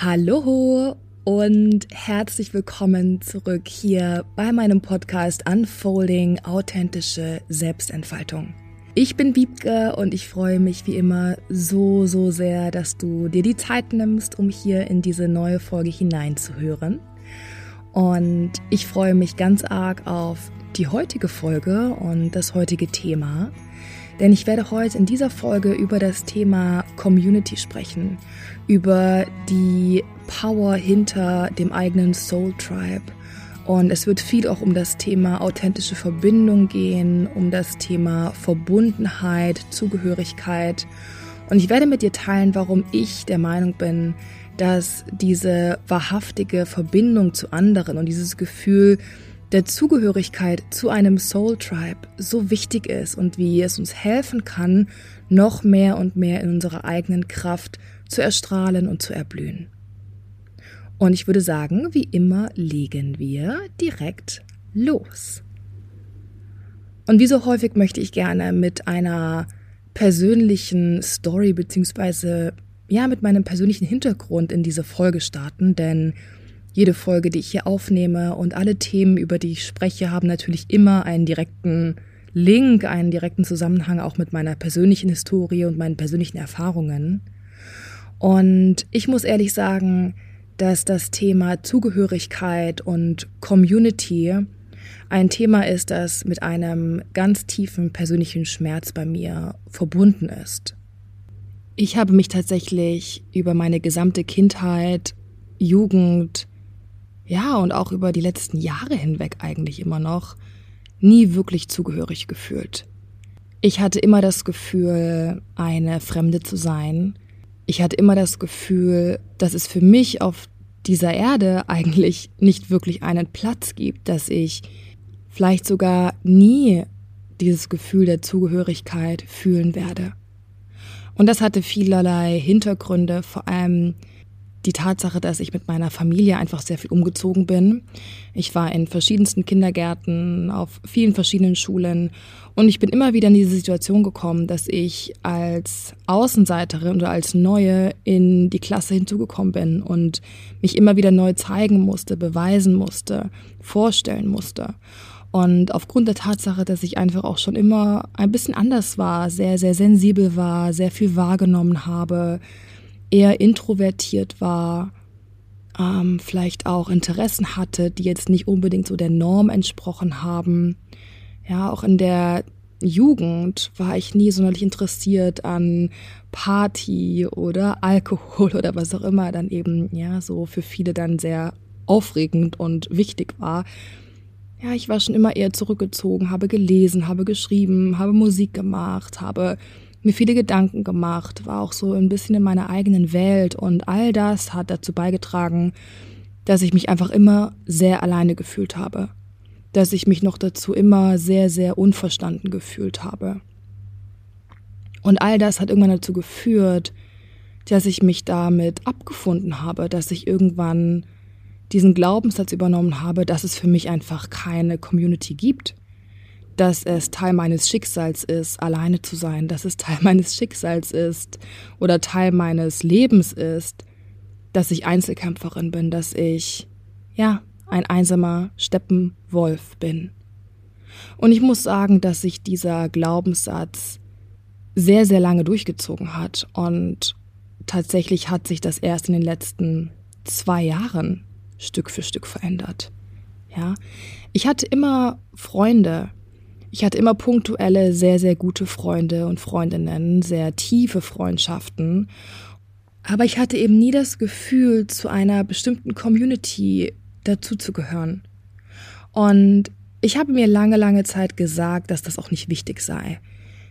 Hallo und herzlich willkommen zurück hier bei meinem Podcast Unfolding authentische Selbstentfaltung. Ich bin Wiebke und ich freue mich wie immer so, so sehr, dass du dir die Zeit nimmst, um hier in diese neue Folge hineinzuhören. Und ich freue mich ganz arg auf die heutige Folge und das heutige Thema. Denn ich werde heute in dieser Folge über das Thema Community sprechen, über die Power hinter dem eigenen Soul Tribe. Und es wird viel auch um das Thema authentische Verbindung gehen, um das Thema Verbundenheit, Zugehörigkeit. Und ich werde mit dir teilen, warum ich der Meinung bin, dass diese wahrhaftige Verbindung zu anderen und dieses Gefühl, der Zugehörigkeit zu einem Soul Tribe so wichtig ist und wie es uns helfen kann, noch mehr und mehr in unserer eigenen Kraft zu erstrahlen und zu erblühen. Und ich würde sagen, wie immer legen wir direkt los. Und wie so häufig möchte ich gerne mit einer persönlichen Story beziehungsweise ja mit meinem persönlichen Hintergrund in diese Folge starten, denn jede Folge, die ich hier aufnehme und alle Themen, über die ich spreche, haben natürlich immer einen direkten Link, einen direkten Zusammenhang auch mit meiner persönlichen Historie und meinen persönlichen Erfahrungen. Und ich muss ehrlich sagen, dass das Thema Zugehörigkeit und Community ein Thema ist, das mit einem ganz tiefen persönlichen Schmerz bei mir verbunden ist. Ich habe mich tatsächlich über meine gesamte Kindheit, Jugend, ja, und auch über die letzten Jahre hinweg eigentlich immer noch, nie wirklich zugehörig gefühlt. Ich hatte immer das Gefühl, eine Fremde zu sein. Ich hatte immer das Gefühl, dass es für mich auf dieser Erde eigentlich nicht wirklich einen Platz gibt, dass ich vielleicht sogar nie dieses Gefühl der Zugehörigkeit fühlen werde. Und das hatte vielerlei Hintergründe, vor allem die Tatsache, dass ich mit meiner Familie einfach sehr viel umgezogen bin. Ich war in verschiedensten Kindergärten, auf vielen verschiedenen Schulen und ich bin immer wieder in diese Situation gekommen, dass ich als Außenseiterin oder als Neue in die Klasse hinzugekommen bin und mich immer wieder neu zeigen musste, beweisen musste, vorstellen musste. Und aufgrund der Tatsache, dass ich einfach auch schon immer ein bisschen anders war, sehr, sehr sensibel war, sehr viel wahrgenommen habe, eher introvertiert war, ähm, vielleicht auch Interessen hatte, die jetzt nicht unbedingt so der Norm entsprochen haben. Ja, auch in der Jugend war ich nie sonderlich interessiert an Party oder Alkohol oder was auch immer dann eben, ja, so für viele dann sehr aufregend und wichtig war. Ja, ich war schon immer eher zurückgezogen, habe gelesen, habe geschrieben, habe Musik gemacht, habe mir viele Gedanken gemacht, war auch so ein bisschen in meiner eigenen Welt und all das hat dazu beigetragen, dass ich mich einfach immer sehr alleine gefühlt habe, dass ich mich noch dazu immer sehr, sehr unverstanden gefühlt habe. Und all das hat irgendwann dazu geführt, dass ich mich damit abgefunden habe, dass ich irgendwann diesen Glaubenssatz übernommen habe, dass es für mich einfach keine Community gibt dass es Teil meines Schicksals ist, alleine zu sein, dass es Teil meines Schicksals ist oder Teil meines Lebens ist, dass ich Einzelkämpferin bin, dass ich, ja, ein einsamer Steppenwolf bin. Und ich muss sagen, dass sich dieser Glaubenssatz sehr, sehr lange durchgezogen hat und tatsächlich hat sich das erst in den letzten zwei Jahren Stück für Stück verändert. Ja, ich hatte immer Freunde, ich hatte immer punktuelle, sehr, sehr gute Freunde und Freundinnen, sehr tiefe Freundschaften. Aber ich hatte eben nie das Gefühl, zu einer bestimmten Community dazuzugehören. Und ich habe mir lange, lange Zeit gesagt, dass das auch nicht wichtig sei.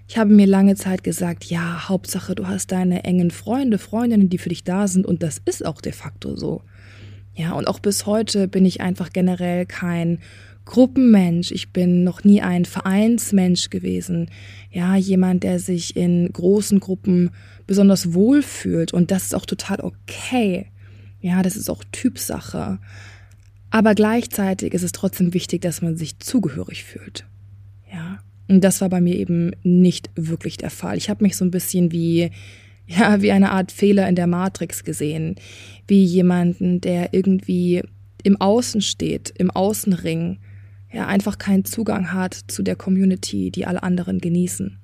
Ich habe mir lange Zeit gesagt, ja, Hauptsache, du hast deine engen Freunde, Freundinnen, die für dich da sind. Und das ist auch de facto so. Ja, und auch bis heute bin ich einfach generell kein Gruppenmensch. Ich bin noch nie ein Vereinsmensch gewesen. Ja, jemand, der sich in großen Gruppen besonders wohl fühlt. Und das ist auch total okay. Ja, das ist auch Typsache. Aber gleichzeitig ist es trotzdem wichtig, dass man sich zugehörig fühlt. Ja. Und das war bei mir eben nicht wirklich der Fall. Ich habe mich so ein bisschen wie ja, wie eine Art Fehler in der Matrix gesehen, wie jemanden, der irgendwie im Außen steht, im Außenring, ja, einfach keinen Zugang hat zu der Community, die alle anderen genießen.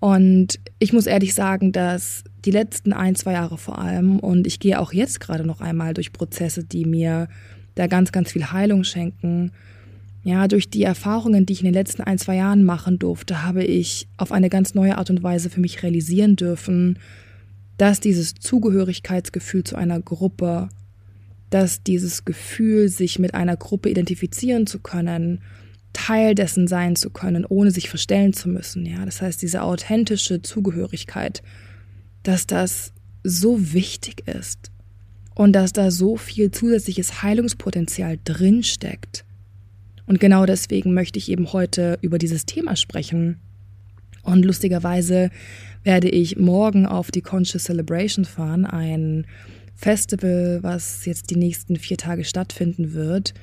Und ich muss ehrlich sagen, dass die letzten ein, zwei Jahre vor allem, und ich gehe auch jetzt gerade noch einmal durch Prozesse, die mir da ganz, ganz viel Heilung schenken. Ja, durch die Erfahrungen, die ich in den letzten ein, zwei Jahren machen durfte, habe ich auf eine ganz neue Art und Weise für mich realisieren dürfen, dass dieses Zugehörigkeitsgefühl zu einer Gruppe, dass dieses Gefühl, sich mit einer Gruppe identifizieren zu können, Teil dessen sein zu können, ohne sich verstellen zu müssen. Ja, das heißt, diese authentische Zugehörigkeit, dass das so wichtig ist und dass da so viel zusätzliches Heilungspotenzial drinsteckt. Und genau deswegen möchte ich eben heute über dieses Thema sprechen. Und lustigerweise werde ich morgen auf die Conscious Celebration fahren, ein Festival, was jetzt die nächsten vier Tage stattfinden wird.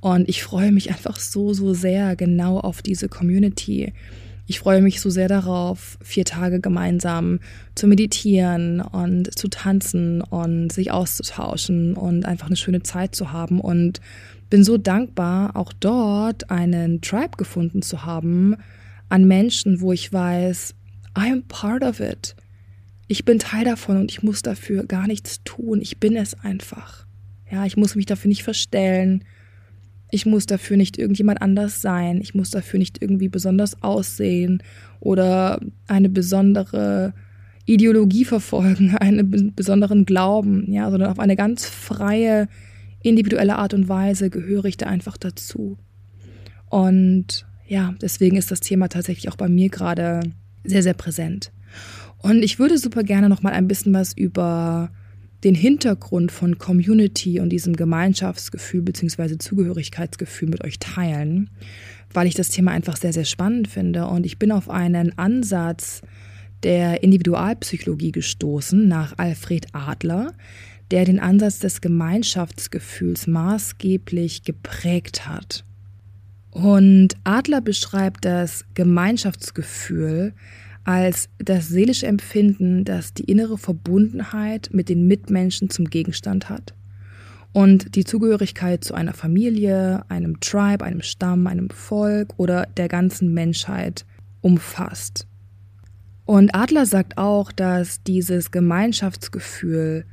Und ich freue mich einfach so, so sehr genau auf diese Community. Ich freue mich so sehr darauf, vier Tage gemeinsam zu meditieren und zu tanzen und sich auszutauschen und einfach eine schöne Zeit zu haben. Und bin so dankbar, auch dort einen Tribe gefunden zu haben an Menschen, wo ich weiß, I'm part of it. Ich bin Teil davon und ich muss dafür gar nichts tun. Ich bin es einfach. Ja, ich muss mich dafür nicht verstellen. Ich muss dafür nicht irgendjemand anders sein. Ich muss dafür nicht irgendwie besonders aussehen oder eine besondere Ideologie verfolgen, einen besonderen Glauben, ja, sondern auf eine ganz freie, individuelle Art und Weise gehöre ich da einfach dazu. Und ja, deswegen ist das Thema tatsächlich auch bei mir gerade sehr, sehr präsent. Und ich würde super gerne noch mal ein bisschen was über den Hintergrund von Community und diesem Gemeinschaftsgefühl bzw. Zugehörigkeitsgefühl mit euch teilen, weil ich das Thema einfach sehr, sehr spannend finde. Und ich bin auf einen Ansatz der Individualpsychologie gestoßen nach Alfred Adler, der den Ansatz des Gemeinschaftsgefühls maßgeblich geprägt hat. Und Adler beschreibt das Gemeinschaftsgefühl als das seelische Empfinden, das die innere Verbundenheit mit den Mitmenschen zum Gegenstand hat und die Zugehörigkeit zu einer Familie, einem Tribe, einem Stamm, einem Volk oder der ganzen Menschheit umfasst. Und Adler sagt auch, dass dieses Gemeinschaftsgefühl,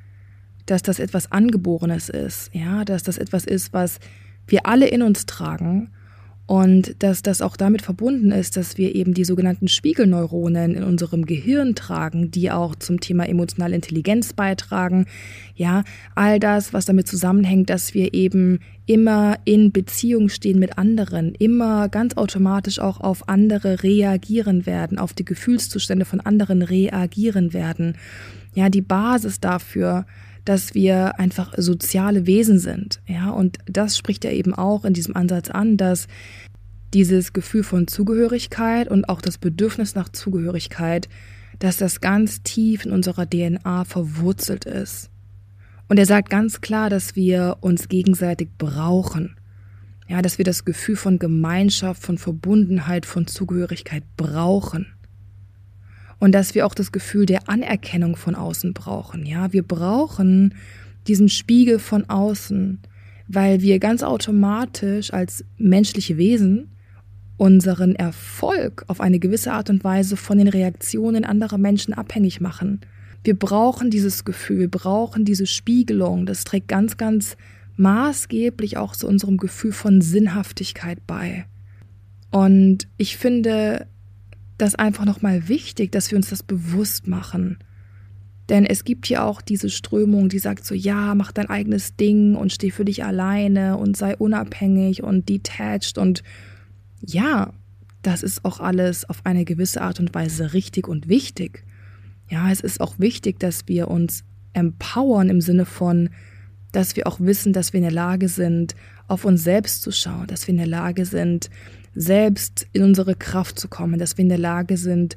dass das etwas Angeborenes ist, ja, dass das etwas ist, was wir alle in uns tragen und dass das auch damit verbunden ist, dass wir eben die sogenannten Spiegelneuronen in unserem Gehirn tragen, die auch zum Thema emotionale Intelligenz beitragen. Ja, all das, was damit zusammenhängt, dass wir eben immer in Beziehung stehen mit anderen, immer ganz automatisch auch auf andere reagieren werden, auf die Gefühlszustände von anderen reagieren werden. Ja, die Basis dafür, dass wir einfach soziale Wesen sind. Ja, und das spricht er eben auch in diesem Ansatz an, dass dieses Gefühl von Zugehörigkeit und auch das Bedürfnis nach Zugehörigkeit, dass das ganz tief in unserer DNA verwurzelt ist. Und er sagt ganz klar, dass wir uns gegenseitig brauchen. Ja, dass wir das Gefühl von Gemeinschaft, von Verbundenheit, von Zugehörigkeit brauchen und dass wir auch das Gefühl der Anerkennung von außen brauchen. Ja, wir brauchen diesen Spiegel von außen, weil wir ganz automatisch als menschliche Wesen unseren Erfolg auf eine gewisse Art und Weise von den Reaktionen anderer Menschen abhängig machen. Wir brauchen dieses Gefühl, wir brauchen diese Spiegelung. Das trägt ganz, ganz maßgeblich auch zu unserem Gefühl von Sinnhaftigkeit bei. Und ich finde, das einfach nochmal wichtig, dass wir uns das bewusst machen. Denn es gibt ja auch diese Strömung, die sagt so, ja, mach dein eigenes Ding und steh für dich alleine und sei unabhängig und detached und ja, das ist auch alles auf eine gewisse Art und Weise richtig und wichtig. Ja, es ist auch wichtig, dass wir uns empowern im Sinne von, dass wir auch wissen, dass wir in der Lage sind, auf uns selbst zu schauen, dass wir in der Lage sind, selbst in unsere Kraft zu kommen, dass wir in der Lage sind,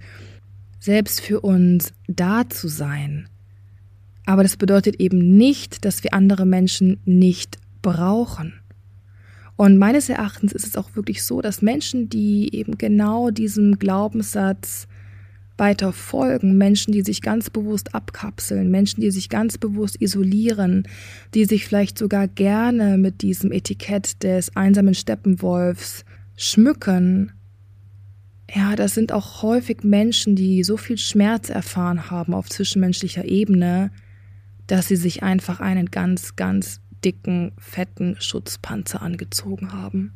selbst für uns da zu sein. Aber das bedeutet eben nicht, dass wir andere Menschen nicht brauchen. Und meines Erachtens ist es auch wirklich so, dass Menschen, die eben genau diesem Glaubenssatz weiter folgen, Menschen, die sich ganz bewusst abkapseln, Menschen, die sich ganz bewusst isolieren, die sich vielleicht sogar gerne mit diesem Etikett des einsamen Steppenwolfs schmücken. Ja, das sind auch häufig Menschen, die so viel Schmerz erfahren haben auf zwischenmenschlicher Ebene, dass sie sich einfach einen ganz, ganz dicken, fetten Schutzpanzer angezogen haben.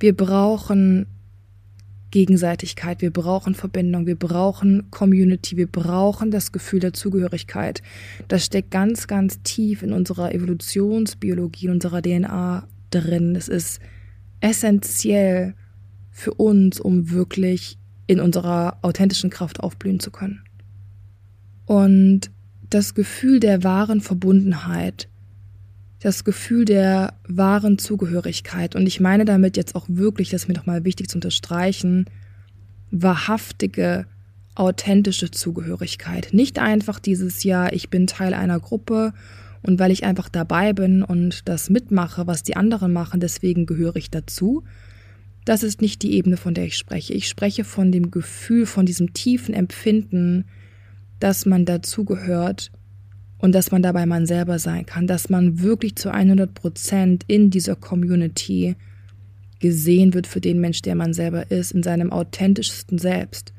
Wir brauchen Gegenseitigkeit, wir brauchen Verbindung, wir brauchen Community, wir brauchen das Gefühl der Zugehörigkeit. Das steckt ganz, ganz tief in unserer Evolutionsbiologie, in unserer DNA drin. Es ist essentiell für uns, um wirklich in unserer authentischen Kraft aufblühen zu können. Und das Gefühl der wahren Verbundenheit, das Gefühl der wahren Zugehörigkeit. Und ich meine damit jetzt auch wirklich, das ist mir nochmal wichtig zu unterstreichen, wahrhaftige, authentische Zugehörigkeit. Nicht einfach dieses Ja, ich bin Teil einer Gruppe und weil ich einfach dabei bin und das mitmache, was die anderen machen, deswegen gehöre ich dazu. Das ist nicht die Ebene, von der ich spreche. Ich spreche von dem Gefühl, von diesem tiefen Empfinden, dass man dazugehört und dass man dabei man selber sein kann, dass man wirklich zu 100 Prozent in dieser Community gesehen wird für den Mensch, der man selber ist, in seinem authentischsten Selbst,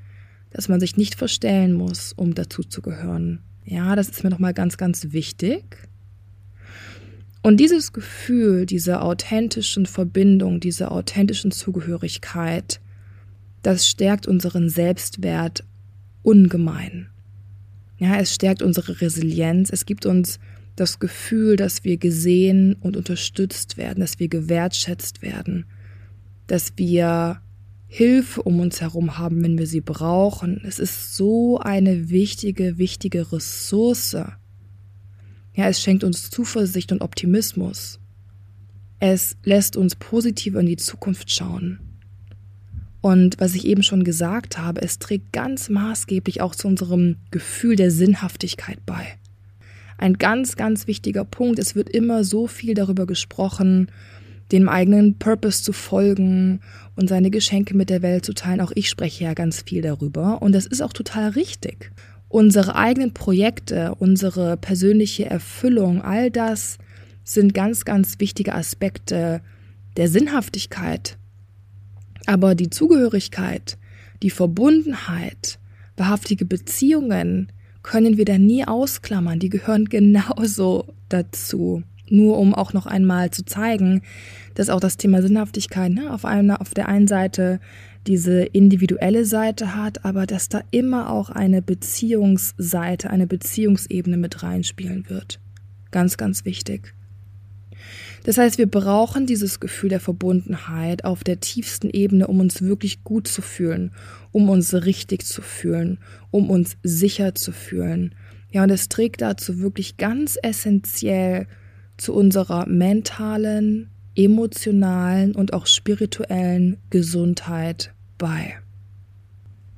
dass man sich nicht verstellen muss, um dazu zu gehören. Ja, das ist mir nochmal ganz, ganz wichtig. Und dieses Gefühl dieser authentischen Verbindung, dieser authentischen Zugehörigkeit, das stärkt unseren Selbstwert ungemein. Ja, es stärkt unsere Resilienz. Es gibt uns das Gefühl, dass wir gesehen und unterstützt werden, dass wir gewertschätzt werden, dass wir Hilfe um uns herum haben, wenn wir sie brauchen. Es ist so eine wichtige, wichtige Ressource. Ja, es schenkt uns Zuversicht und Optimismus. Es lässt uns positiv in die Zukunft schauen. Und was ich eben schon gesagt habe, es trägt ganz maßgeblich auch zu unserem Gefühl der Sinnhaftigkeit bei. Ein ganz, ganz wichtiger Punkt. Es wird immer so viel darüber gesprochen, dem eigenen Purpose zu folgen und seine Geschenke mit der Welt zu teilen. Auch ich spreche ja ganz viel darüber. Und das ist auch total richtig. Unsere eigenen Projekte, unsere persönliche Erfüllung, all das sind ganz, ganz wichtige Aspekte der Sinnhaftigkeit aber die Zugehörigkeit, die Verbundenheit, wahrhaftige Beziehungen können wir da nie ausklammern. Die gehören genauso dazu. Nur um auch noch einmal zu zeigen, dass auch das Thema Sinnhaftigkeit ne, auf, einer, auf der einen Seite diese individuelle Seite hat, aber dass da immer auch eine Beziehungsseite, eine Beziehungsebene mit reinspielen wird. Ganz, ganz wichtig. Das heißt, wir brauchen dieses Gefühl der Verbundenheit auf der tiefsten Ebene, um uns wirklich gut zu fühlen, um uns richtig zu fühlen, um uns sicher zu fühlen. Ja, und es trägt dazu wirklich ganz essentiell zu unserer mentalen, emotionalen und auch spirituellen Gesundheit bei.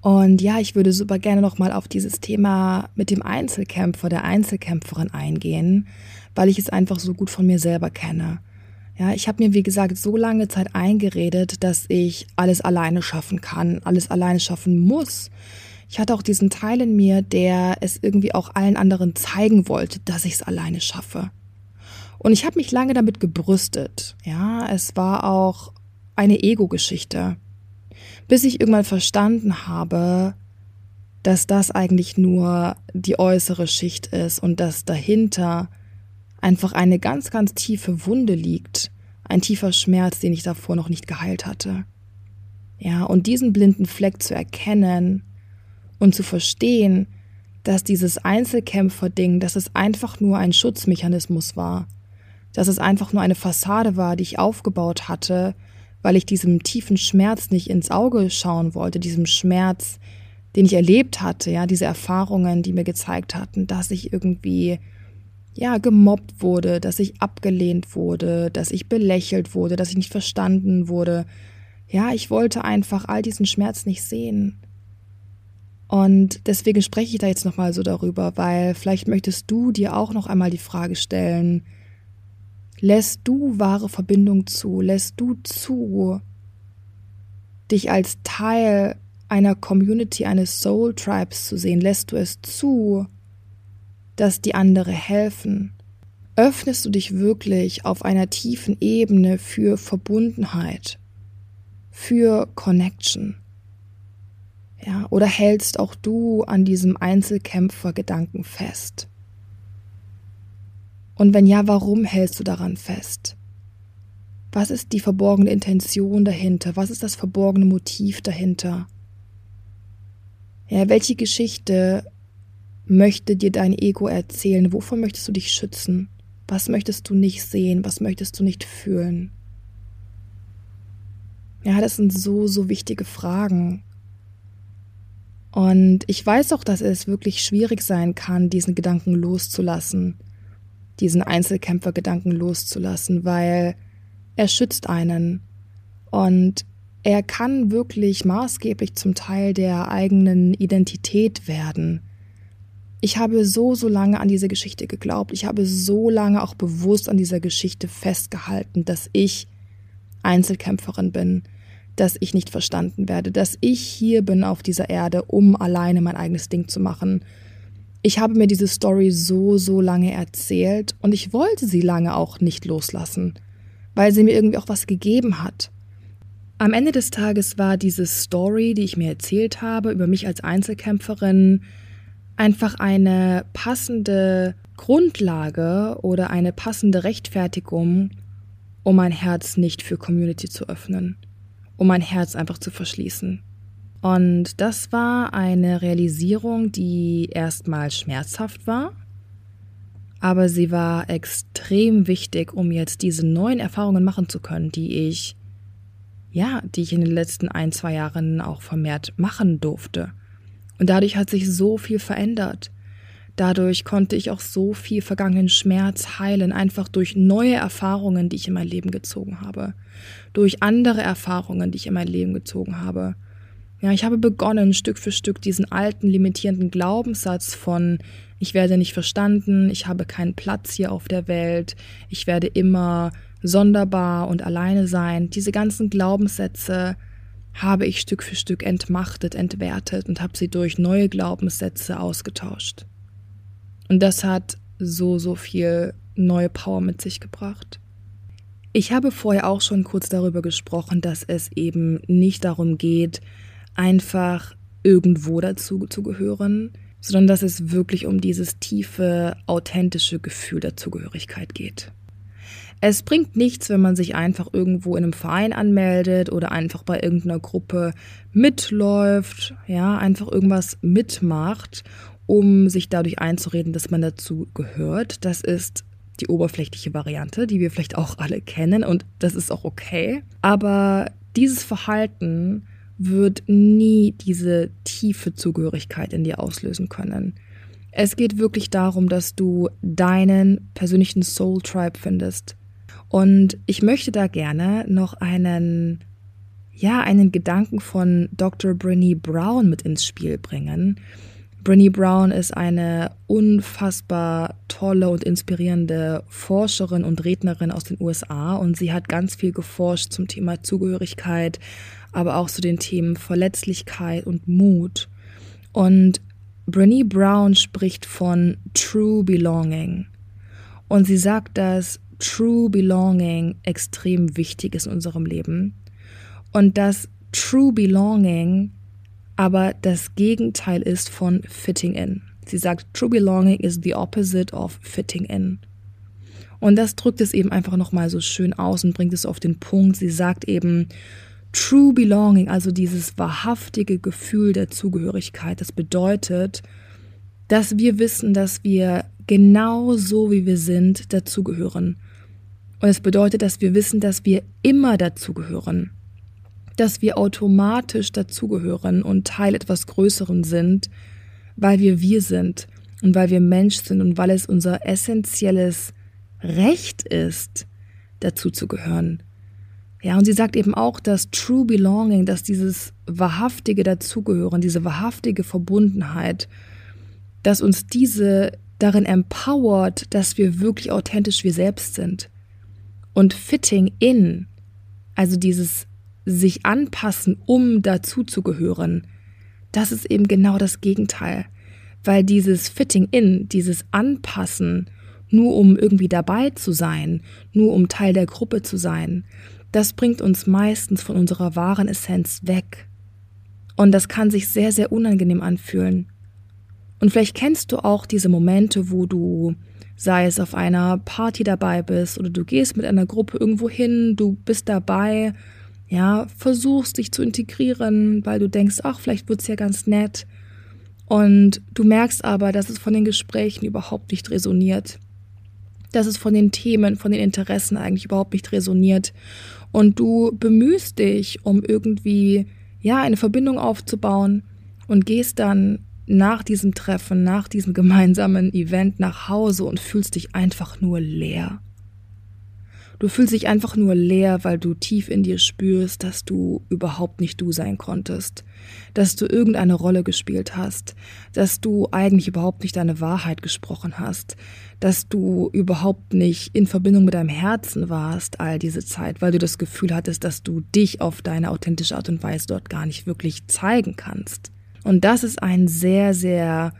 Und ja, ich würde super gerne nochmal auf dieses Thema mit dem Einzelkämpfer, der Einzelkämpferin eingehen, weil ich es einfach so gut von mir selber kenne. Ja, ich habe mir, wie gesagt, so lange Zeit eingeredet, dass ich alles alleine schaffen kann, alles alleine schaffen muss. Ich hatte auch diesen Teil in mir, der es irgendwie auch allen anderen zeigen wollte, dass ich es alleine schaffe. Und ich habe mich lange damit gebrüstet. Ja, es war auch eine Ego-Geschichte. Bis ich irgendwann verstanden habe, dass das eigentlich nur die äußere Schicht ist und dass dahinter einfach eine ganz, ganz tiefe Wunde liegt, ein tiefer Schmerz, den ich davor noch nicht geheilt hatte. Ja, und diesen blinden Fleck zu erkennen und zu verstehen, dass dieses Einzelkämpfer-Ding, dass es einfach nur ein Schutzmechanismus war, dass es einfach nur eine Fassade war, die ich aufgebaut hatte, weil ich diesem tiefen Schmerz nicht ins Auge schauen wollte, diesem Schmerz, den ich erlebt hatte, ja, diese Erfahrungen, die mir gezeigt hatten, dass ich irgendwie ja, gemobbt wurde, dass ich abgelehnt wurde, dass ich belächelt wurde, dass ich nicht verstanden wurde. Ja, ich wollte einfach all diesen Schmerz nicht sehen. Und deswegen spreche ich da jetzt nochmal so darüber, weil vielleicht möchtest du dir auch noch einmal die Frage stellen, lässt du wahre Verbindung zu, lässt du zu, dich als Teil einer Community, eines Soul Tribes zu sehen? Lässt du es zu, dass die andere helfen? Öffnest du dich wirklich auf einer tiefen Ebene für Verbundenheit, für Connection? Ja, oder hältst auch du an diesem Einzelkämpfergedanken fest? Und wenn ja, warum hältst du daran fest? Was ist die verborgene Intention dahinter? Was ist das verborgene Motiv dahinter? Ja, welche Geschichte möchte dir dein Ego erzählen? Wovon möchtest du dich schützen? Was möchtest du nicht sehen? Was möchtest du nicht fühlen? Ja, das sind so, so wichtige Fragen. Und ich weiß auch, dass es wirklich schwierig sein kann, diesen Gedanken loszulassen, diesen Einzelkämpfergedanken loszulassen, weil er schützt einen. Und er kann wirklich maßgeblich zum Teil der eigenen Identität werden. Ich habe so, so lange an diese Geschichte geglaubt. Ich habe so lange auch bewusst an dieser Geschichte festgehalten, dass ich Einzelkämpferin bin, dass ich nicht verstanden werde, dass ich hier bin auf dieser Erde, um alleine mein eigenes Ding zu machen. Ich habe mir diese Story so, so lange erzählt und ich wollte sie lange auch nicht loslassen, weil sie mir irgendwie auch was gegeben hat. Am Ende des Tages war diese Story, die ich mir erzählt habe, über mich als Einzelkämpferin, einfach eine passende Grundlage oder eine passende Rechtfertigung, um mein Herz nicht für Community zu öffnen um mein Herz einfach zu verschließen. Und das war eine Realisierung, die erstmal schmerzhaft war, aber sie war extrem wichtig, um jetzt diese neuen Erfahrungen machen zu können, die ich, ja, die ich in den letzten ein, zwei Jahren auch vermehrt machen durfte. Und dadurch hat sich so viel verändert. Dadurch konnte ich auch so viel vergangenen Schmerz heilen, einfach durch neue Erfahrungen, die ich in mein Leben gezogen habe, durch andere Erfahrungen, die ich in mein Leben gezogen habe. Ja, ich habe begonnen, Stück für Stück diesen alten, limitierenden Glaubenssatz von ich werde nicht verstanden, ich habe keinen Platz hier auf der Welt, ich werde immer sonderbar und alleine sein, diese ganzen Glaubenssätze habe ich Stück für Stück entmachtet, entwertet und habe sie durch neue Glaubenssätze ausgetauscht. Und das hat so, so viel neue Power mit sich gebracht. Ich habe vorher auch schon kurz darüber gesprochen, dass es eben nicht darum geht, einfach irgendwo dazu zu gehören, sondern dass es wirklich um dieses tiefe, authentische Gefühl der Zugehörigkeit geht. Es bringt nichts, wenn man sich einfach irgendwo in einem Verein anmeldet oder einfach bei irgendeiner Gruppe mitläuft, ja, einfach irgendwas mitmacht um sich dadurch einzureden, dass man dazu gehört. Das ist die oberflächliche Variante, die wir vielleicht auch alle kennen und das ist auch okay. Aber dieses Verhalten wird nie diese tiefe Zugehörigkeit in dir auslösen können. Es geht wirklich darum, dass du deinen persönlichen Soul Tribe findest. Und ich möchte da gerne noch einen, ja, einen Gedanken von Dr. Brinny Brown mit ins Spiel bringen, Brené Brown ist eine unfassbar tolle und inspirierende Forscherin und Rednerin aus den USA und sie hat ganz viel geforscht zum Thema Zugehörigkeit, aber auch zu den Themen Verletzlichkeit und Mut. Und Brené Brown spricht von True Belonging. Und sie sagt, dass True Belonging extrem wichtig ist in unserem Leben und dass True Belonging aber das Gegenteil ist von fitting in. Sie sagt, True Belonging is the opposite of fitting in. Und das drückt es eben einfach nochmal so schön aus und bringt es auf den Punkt. Sie sagt eben, True Belonging, also dieses wahrhaftige Gefühl der Zugehörigkeit, das bedeutet, dass wir wissen, dass wir genau so, wie wir sind, dazugehören. Und es bedeutet, dass wir wissen, dass wir immer dazugehören dass wir automatisch dazugehören und Teil etwas Größeren sind, weil wir wir sind und weil wir Mensch sind und weil es unser essentielles Recht ist, dazuzugehören. Ja, und sie sagt eben auch, dass True Belonging, dass dieses wahrhaftige Dazugehören, diese wahrhaftige Verbundenheit, dass uns diese darin empowert, dass wir wirklich authentisch wir selbst sind. Und Fitting in, also dieses sich anpassen, um dazuzugehören, Das ist eben genau das Gegenteil. Weil dieses Fitting in, dieses Anpassen, nur um irgendwie dabei zu sein, nur um Teil der Gruppe zu sein, das bringt uns meistens von unserer wahren Essenz weg. Und das kann sich sehr, sehr unangenehm anfühlen. Und vielleicht kennst du auch diese Momente, wo du, sei es auf einer Party dabei bist oder du gehst mit einer Gruppe irgendwo hin, du bist dabei, ja, versuchst dich zu integrieren, weil du denkst, ach, vielleicht wird's ja ganz nett. Und du merkst aber, dass es von den Gesprächen überhaupt nicht resoniert. Dass es von den Themen, von den Interessen eigentlich überhaupt nicht resoniert. Und du bemühst dich, um irgendwie, ja, eine Verbindung aufzubauen und gehst dann nach diesem Treffen, nach diesem gemeinsamen Event nach Hause und fühlst dich einfach nur leer. Du fühlst dich einfach nur leer, weil du tief in dir spürst, dass du überhaupt nicht du sein konntest, dass du irgendeine Rolle gespielt hast, dass du eigentlich überhaupt nicht deine Wahrheit gesprochen hast, dass du überhaupt nicht in Verbindung mit deinem Herzen warst all diese Zeit, weil du das Gefühl hattest, dass du dich auf deine authentische Art und Weise dort gar nicht wirklich zeigen kannst. Und das ist ein sehr, sehr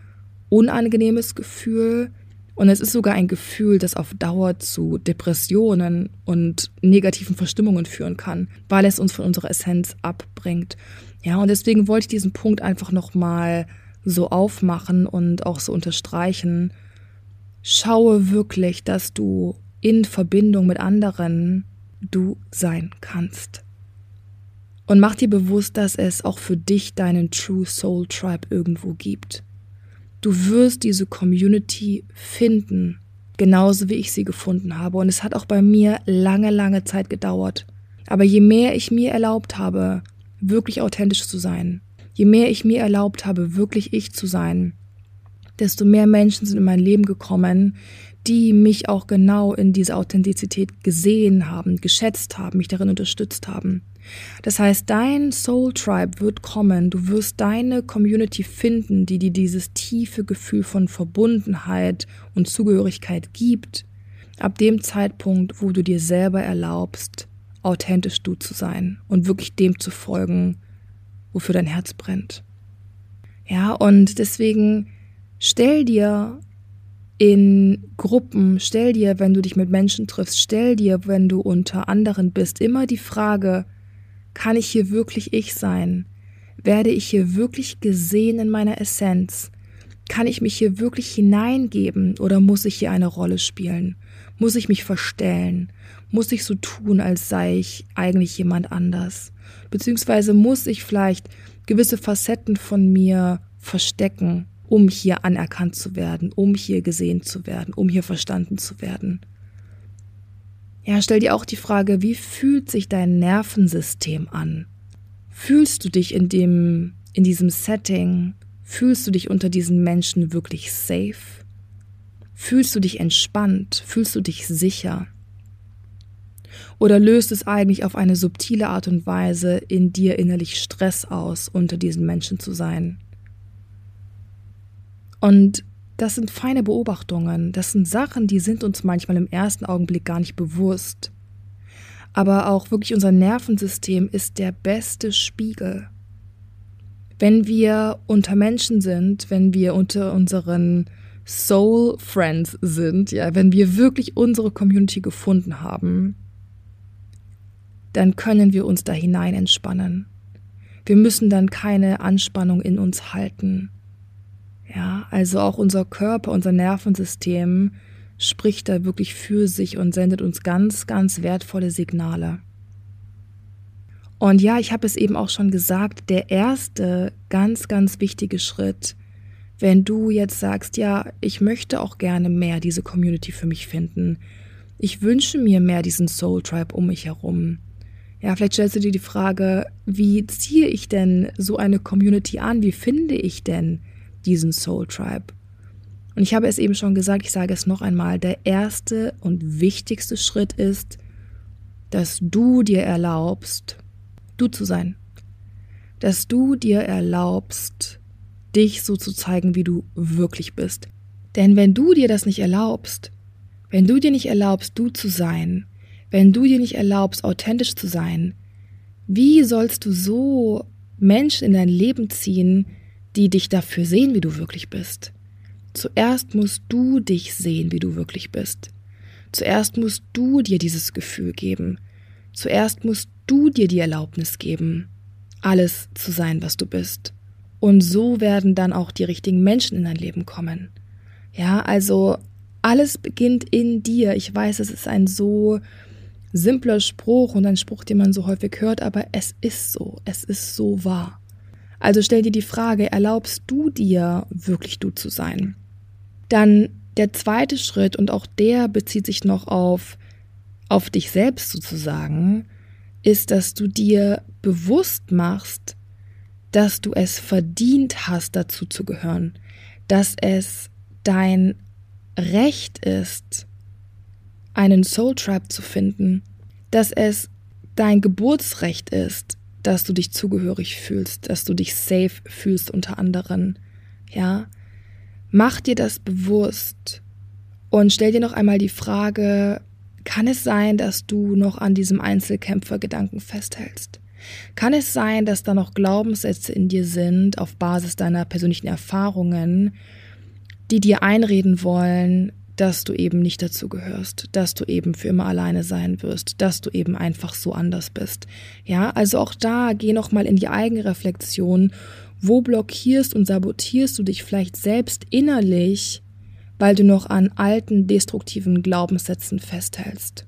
unangenehmes Gefühl, und es ist sogar ein Gefühl, das auf Dauer zu Depressionen und negativen Verstimmungen führen kann, weil es uns von unserer Essenz abbringt. Ja, und deswegen wollte ich diesen Punkt einfach nochmal so aufmachen und auch so unterstreichen. Schaue wirklich, dass du in Verbindung mit anderen du sein kannst. Und mach dir bewusst, dass es auch für dich deinen True Soul Tribe irgendwo gibt. Du wirst diese Community finden, genauso wie ich sie gefunden habe. Und es hat auch bei mir lange, lange Zeit gedauert. Aber je mehr ich mir erlaubt habe, wirklich authentisch zu sein, je mehr ich mir erlaubt habe, wirklich ich zu sein, desto mehr Menschen sind in mein Leben gekommen, die mich auch genau in dieser Authentizität gesehen haben, geschätzt haben, mich darin unterstützt haben. Das heißt, dein Soul Tribe wird kommen, du wirst deine Community finden, die dir dieses tiefe Gefühl von Verbundenheit und Zugehörigkeit gibt, ab dem Zeitpunkt, wo du dir selber erlaubst, authentisch du zu sein und wirklich dem zu folgen, wofür dein Herz brennt. Ja, und deswegen stell dir in Gruppen, stell dir, wenn du dich mit Menschen triffst, stell dir, wenn du unter anderen bist, immer die Frage, kann ich hier wirklich ich sein? Werde ich hier wirklich gesehen in meiner Essenz? Kann ich mich hier wirklich hineingeben oder muss ich hier eine Rolle spielen? Muss ich mich verstellen? Muss ich so tun, als sei ich eigentlich jemand anders? Beziehungsweise muss ich vielleicht gewisse Facetten von mir verstecken, um hier anerkannt zu werden, um hier gesehen zu werden, um hier verstanden zu werden? Ja, stell dir auch die Frage, wie fühlt sich dein Nervensystem an? Fühlst du dich in dem, in diesem Setting, fühlst du dich unter diesen Menschen wirklich safe? Fühlst du dich entspannt? Fühlst du dich sicher? Oder löst es eigentlich auf eine subtile Art und Weise in dir innerlich Stress aus, unter diesen Menschen zu sein? Und das sind feine Beobachtungen, das sind Sachen, die sind uns manchmal im ersten Augenblick gar nicht bewusst. Aber auch wirklich unser Nervensystem ist der beste Spiegel. Wenn wir unter Menschen sind, wenn wir unter unseren Soul Friends sind, ja, wenn wir wirklich unsere Community gefunden haben, dann können wir uns da hinein entspannen. Wir müssen dann keine Anspannung in uns halten. Ja, also auch unser Körper, unser Nervensystem spricht da wirklich für sich und sendet uns ganz, ganz wertvolle Signale. Und ja, ich habe es eben auch schon gesagt, der erste ganz, ganz wichtige Schritt, wenn du jetzt sagst, ja, ich möchte auch gerne mehr diese Community für mich finden. Ich wünsche mir mehr diesen Soul Tribe um mich herum. Ja, vielleicht stellst du dir die Frage, wie ziehe ich denn so eine Community an? Wie finde ich denn diesen Soul Tribe. Und ich habe es eben schon gesagt, ich sage es noch einmal, der erste und wichtigste Schritt ist, dass du dir erlaubst, du zu sein. Dass du dir erlaubst, dich so zu zeigen, wie du wirklich bist. Denn wenn du dir das nicht erlaubst, wenn du dir nicht erlaubst, du zu sein, wenn du dir nicht erlaubst, authentisch zu sein, wie sollst du so Menschen in dein Leben ziehen, die dich dafür sehen, wie du wirklich bist. Zuerst musst du dich sehen, wie du wirklich bist. Zuerst musst du dir dieses Gefühl geben. Zuerst musst du dir die Erlaubnis geben, alles zu sein, was du bist. Und so werden dann auch die richtigen Menschen in dein Leben kommen. Ja, also alles beginnt in dir. Ich weiß, es ist ein so simpler Spruch und ein Spruch, den man so häufig hört, aber es ist so. Es ist so wahr. Also stell dir die Frage, erlaubst du dir wirklich du zu sein? Dann der zweite Schritt, und auch der bezieht sich noch auf, auf dich selbst sozusagen, ist, dass du dir bewusst machst, dass du es verdient hast, dazu zu gehören, dass es dein Recht ist, einen Soul Tribe zu finden, dass es dein Geburtsrecht ist, dass du dich zugehörig fühlst, dass du dich safe fühlst unter anderen. Ja, mach dir das bewusst und stell dir noch einmal die Frage, kann es sein, dass du noch an diesem Einzelkämpfergedanken festhältst? Kann es sein, dass da noch Glaubenssätze in dir sind auf Basis deiner persönlichen Erfahrungen, die dir einreden wollen, dass du eben nicht dazu gehörst, dass du eben für immer alleine sein wirst, dass du eben einfach so anders bist. Ja, also auch da geh noch mal in die Eigenreflexion. Wo blockierst und sabotierst du dich vielleicht selbst innerlich, weil du noch an alten destruktiven Glaubenssätzen festhältst?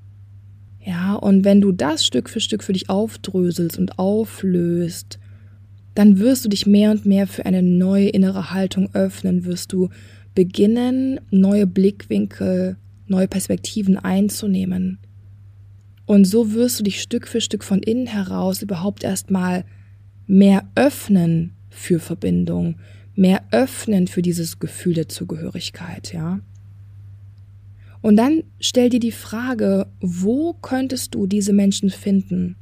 Ja, und wenn du das Stück für Stück für dich aufdröselst und auflöst, dann wirst du dich mehr und mehr für eine neue innere Haltung öffnen, wirst du beginnen, neue Blickwinkel, neue Perspektiven einzunehmen. Und so wirst du dich Stück für Stück von innen heraus überhaupt erstmal mehr öffnen für Verbindung, mehr öffnen für dieses Gefühl der Zugehörigkeit, ja. Und dann stell dir die Frage, wo könntest du diese Menschen finden?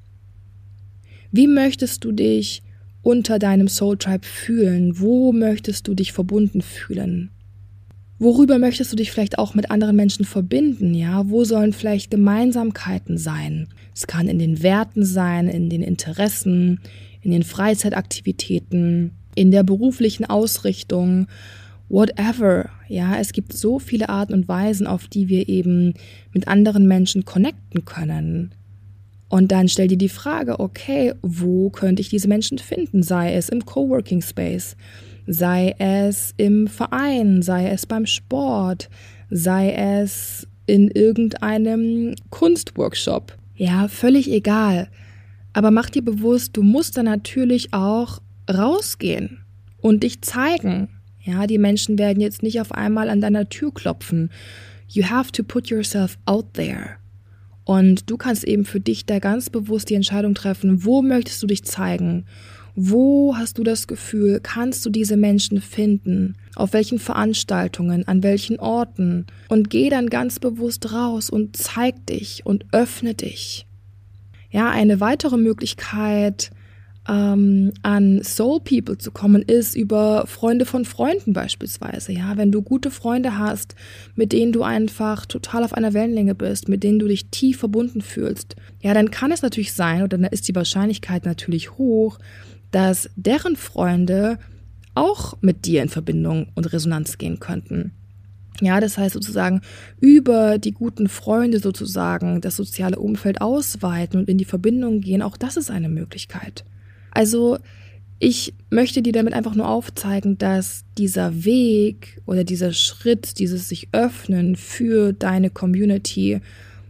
Wie möchtest du dich unter deinem Soul Tribe fühlen? Wo möchtest du dich verbunden fühlen? Worüber möchtest du dich vielleicht auch mit anderen Menschen verbinden? Ja, wo sollen vielleicht Gemeinsamkeiten sein? Es kann in den Werten sein, in den Interessen, in den Freizeitaktivitäten, in der beruflichen Ausrichtung, whatever. Ja, es gibt so viele Arten und Weisen, auf die wir eben mit anderen Menschen connecten können. Und dann stell dir die Frage, okay, wo könnte ich diese Menschen finden? Sei es im Coworking Space, sei es im Verein, sei es beim Sport, sei es in irgendeinem Kunstworkshop. Ja, völlig egal. Aber mach dir bewusst, du musst da natürlich auch rausgehen und dich zeigen. Ja, die Menschen werden jetzt nicht auf einmal an deiner Tür klopfen. You have to put yourself out there. Und du kannst eben für dich da ganz bewusst die Entscheidung treffen, wo möchtest du dich zeigen wo hast du das Gefühl, kannst du diese Menschen finden? Auf welchen Veranstaltungen, an welchen Orten? Und geh dann ganz bewusst raus und zeig dich und öffne dich. Ja, eine weitere Möglichkeit, ähm, an Soul People zu kommen, ist über Freunde von Freunden beispielsweise. Ja, wenn du gute Freunde hast, mit denen du einfach total auf einer Wellenlänge bist, mit denen du dich tief verbunden fühlst, ja, dann kann es natürlich sein, oder dann ist die Wahrscheinlichkeit natürlich hoch, dass deren Freunde auch mit dir in Verbindung und Resonanz gehen könnten. Ja, das heißt sozusagen über die guten Freunde sozusagen das soziale Umfeld ausweiten und in die Verbindung gehen, auch das ist eine Möglichkeit. Also ich möchte dir damit einfach nur aufzeigen, dass dieser Weg oder dieser Schritt, dieses sich öffnen für deine Community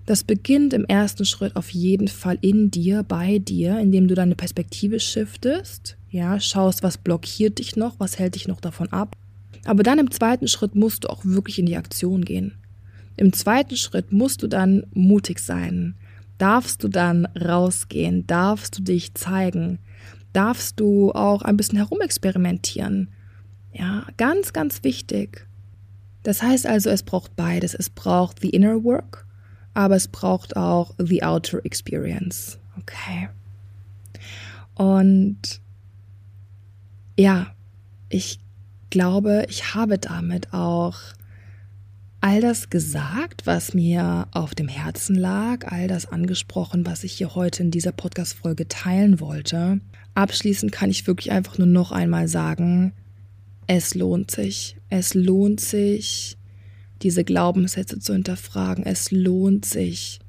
das beginnt im ersten Schritt auf jeden Fall in dir, bei dir, indem du deine Perspektive shiftest, ja, schaust, was blockiert dich noch, was hält dich noch davon ab. Aber dann im zweiten Schritt musst du auch wirklich in die Aktion gehen. Im zweiten Schritt musst du dann mutig sein. Darfst du dann rausgehen? Darfst du dich zeigen? Darfst du auch ein bisschen herumexperimentieren? Ja, ganz, ganz wichtig. Das heißt also, es braucht beides. Es braucht the inner work aber es braucht auch the outer experience. Okay. Und ja, ich glaube, ich habe damit auch all das gesagt, was mir auf dem Herzen lag, all das angesprochen, was ich hier heute in dieser Podcast-Folge teilen wollte. Abschließend kann ich wirklich einfach nur noch einmal sagen, es lohnt sich. Es lohnt sich, diese Glaubenssätze zu hinterfragen. Es lohnt sich,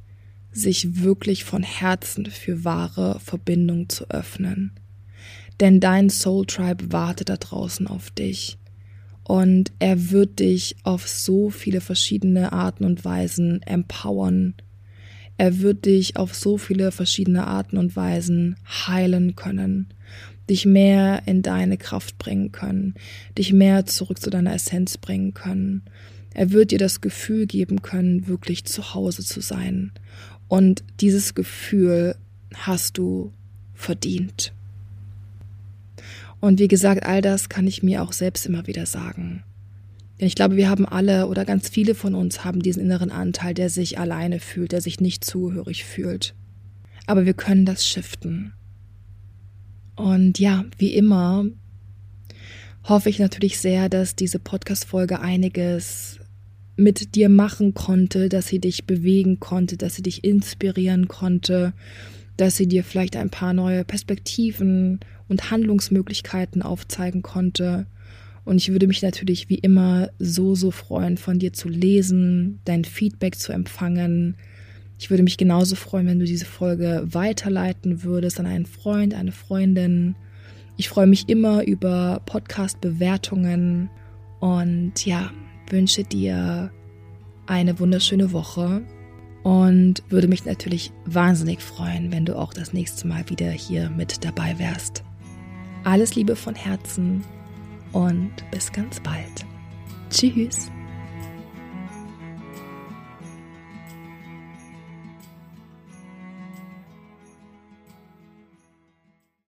sich wirklich von Herzen für wahre Verbindung zu öffnen. Denn dein Soul Tribe wartet da draußen auf dich. Und er wird dich auf so viele verschiedene Arten und Weisen empowern. Er wird dich auf so viele verschiedene Arten und Weisen heilen können, dich mehr in deine Kraft bringen können, dich mehr zurück zu deiner Essenz bringen können. Er wird dir das Gefühl geben können, wirklich zu Hause zu sein. Und dieses Gefühl hast du verdient. Und wie gesagt, all das kann ich mir auch selbst immer wieder sagen. Denn ich glaube, wir haben alle oder ganz viele von uns haben diesen inneren Anteil, der sich alleine fühlt, der sich nicht zugehörig fühlt. Aber wir können das shiften. Und ja, wie immer hoffe ich natürlich sehr, dass diese Podcast-Folge einiges mit dir machen konnte, dass sie dich bewegen konnte, dass sie dich inspirieren konnte, dass sie dir vielleicht ein paar neue Perspektiven und Handlungsmöglichkeiten aufzeigen konnte. Und ich würde mich natürlich wie immer so, so freuen, von dir zu lesen, dein Feedback zu empfangen. Ich würde mich genauso freuen, wenn du diese Folge weiterleiten würdest an einen Freund, eine Freundin. Ich freue mich immer über Podcast-Bewertungen und ja, wünsche dir eine wunderschöne Woche und würde mich natürlich wahnsinnig freuen, wenn du auch das nächste Mal wieder hier mit dabei wärst. Alles Liebe von Herzen und bis ganz bald. Tschüss.